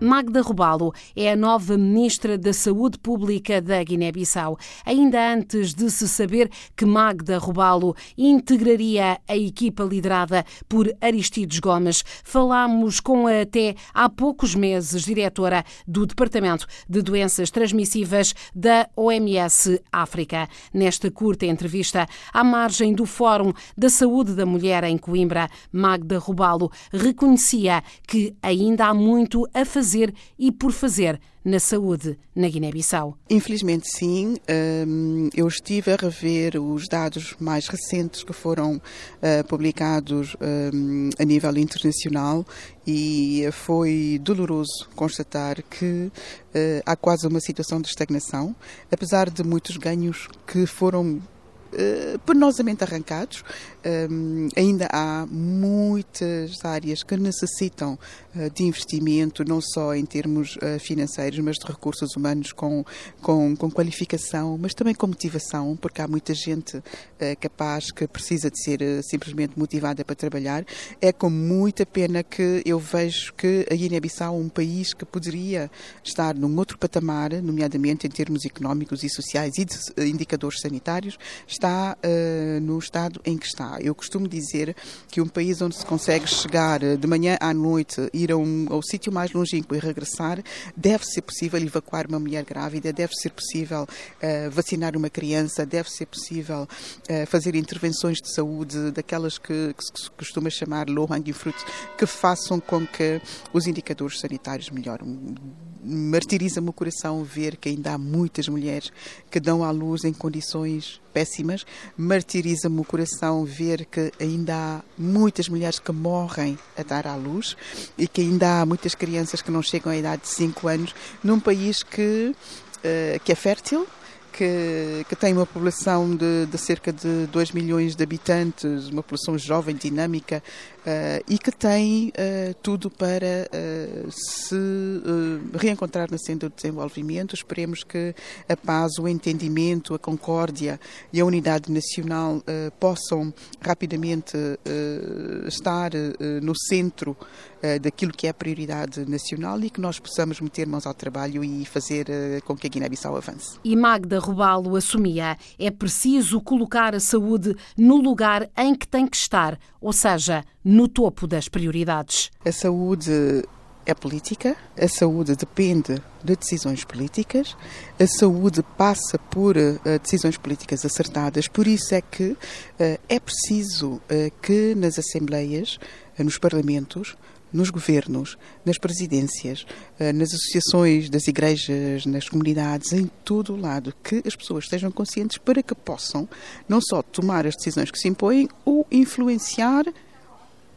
Magda Robalo é a nova Ministra da Saúde Pública da Guiné-Bissau. Ainda antes de se saber que Magda Robalo integraria a equipa liderada por Aristides Gomes, falámos com a até há poucos meses diretora do Departamento de Doenças Transmissíveis da OMS África. Nesta curta entrevista, à margem do Fórum da Saúde da Mulher em Coimbra, Magda Robalo reconhecia que ainda há muito a fazer fazer e por fazer na saúde na Guiné-Bissau? Infelizmente, sim. Hum, eu estive a rever os dados mais recentes que foram eh, publicados hum, a nível internacional e foi doloroso constatar que eh, há quase uma situação de estagnação, apesar de muitos ganhos que foram uh, penosamente arrancados. Um, ainda há muitas áreas que necessitam uh, de investimento, não só em termos uh, financeiros, mas de recursos humanos com, com, com, qualificação, mas também com motivação, porque há muita gente capaz que precisa de ser simplesmente motivada para trabalhar. É com muita pena que eu vejo que a Guiné-Bissau um país que poderia estar num outro patamar, nomeadamente em termos económicos e sociais e de indicadores sanitários, está uh, no estado em que está. Eu costumo dizer que um país onde se consegue chegar de manhã à noite, ir um, ao sítio mais longínquo e regressar, deve ser possível evacuar uma mulher grávida, deve ser possível uh, vacinar uma criança, deve ser possível uh, fazer intervenções de saúde, daquelas que, que se costuma chamar low hanging fruit, que façam com que os indicadores sanitários melhorem martiriza-me o coração ver que ainda há muitas mulheres que dão à luz em condições péssimas. Martiriza-me o coração ver que ainda há muitas mulheres que morrem a dar à luz e que ainda há muitas crianças que não chegam à idade de 5 anos num país que, uh, que é fértil, que, que, tem uma população de, de, cerca de 2 milhões de habitantes, uma população jovem, dinâmica, uh, e que tem uh, tudo para uh, se reencontrar na senda do desenvolvimento. Esperemos que a paz, o entendimento, a concórdia e a unidade nacional possam rapidamente estar no centro daquilo que é a prioridade nacional e que nós possamos meter mãos ao trabalho e fazer com que a Guiné-Bissau avance. E Magda Robalo assumia, é preciso colocar a saúde no lugar em que tem que estar, ou seja, no topo das prioridades. A saúde é política, a saúde depende de decisões políticas, a saúde passa por uh, decisões políticas acertadas, por isso é que uh, é preciso uh, que nas assembleias, nos parlamentos, nos governos, nas presidências, nas associações das igrejas, nas comunidades, em todo o lado, que as pessoas estejam conscientes para que possam não só tomar as decisões que se impõem ou influenciar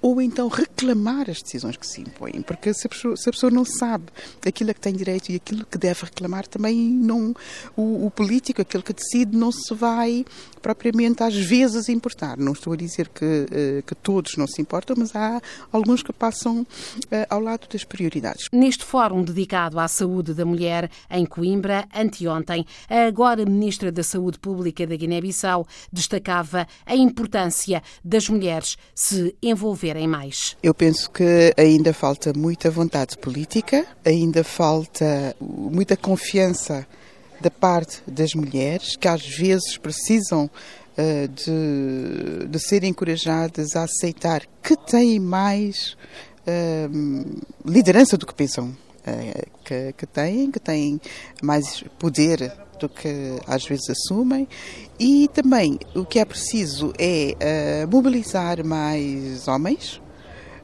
ou então reclamar as decisões que se impõem, porque se a pessoa, se a pessoa não sabe aquilo a que tem direito e aquilo que deve reclamar, também não o, o, político, aquele que decide, não se vai propriamente às vezes importar. Não estou a dizer que, eh, que todos não se importam, mas há alguns que passam eh, ao lado das prioridades. Neste fórum dedicado à saúde da mulher em Coimbra, anteontem, a agora Ministra da Saúde Pública da Guiné-Bissau destacava a importância das mulheres se envolverem mais? Eu penso que ainda falta muita vontade política, ainda falta muita confiança da parte das mulheres, que às vezes precisam uh, de, de ser encorajadas a aceitar que têm mais uh, liderança do que pensam que, que têm, que têm mais poder do que às vezes assumem. E também o que é preciso é uh, mobilizar mais homens,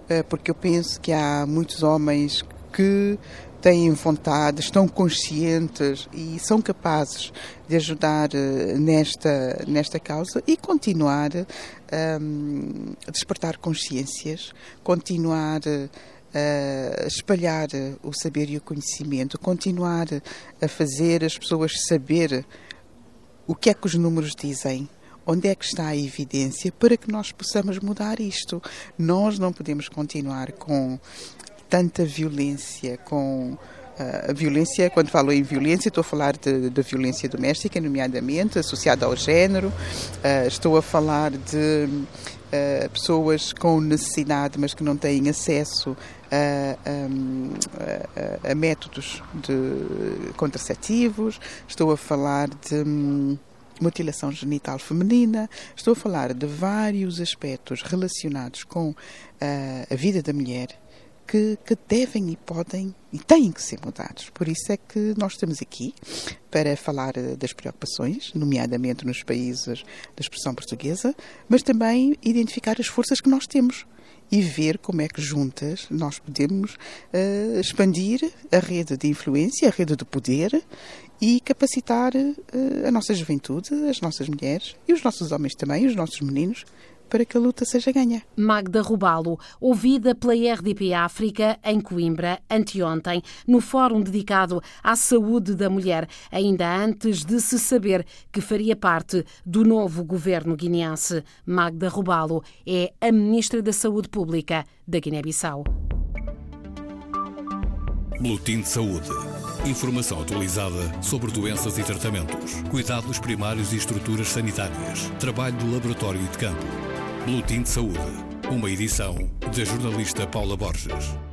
uh, porque eu penso que há muitos homens que têm vontade, estão conscientes e são capazes de ajudar nesta, nesta causa e continuar um, a despertar consciências, continuar espalhar o saber e o conhecimento, continuar a fazer as pessoas saber o que é que os números dizem, onde é que está a evidência para que nós possamos mudar isto. Nós não podemos continuar com tanta violência, com a violência, quando falo em violência, estou a falar de, violência doméstica, nomeadamente associada ao género, uh, estou a falar de uh, pessoas com necessidade, mas que não têm acesso a, a, a, a métodos de contraceptivos, estou a falar de. Um, mutilação genital feminina, estou a falar de vários aspectos relacionados com uh, a vida da mulher que, que, devem e podem e têm que ser mudados. Por isso é que nós estamos aqui para falar eh, das preocupações, nomeadamente nos países da expressão portuguesa, mas também identificar as forças que nós temos e ver como é que juntas nós podemos uh, expandir a rede de influência, a rede de poder e capacitar uh, a nossa juventude, as nossas mulheres e os nossos homens também, os nossos meninos, para que a luta seja ganha. Magda Rubalo, ouvida pela RDP África em Coimbra anteontem, no fórum dedicado à saúde da mulher, ainda antes de se saber que faria parte do novo governo guineense. Magda Rubalo é a ministra da Saúde Pública da Guiné-Bissau. Boletim de Saúde. Informação atualizada sobre doenças e tratamentos, cuidados primários e estruturas sanitárias, trabalho de laboratório e de campo. Boletim de Saúde. Uma edição da jornalista Paula Borges.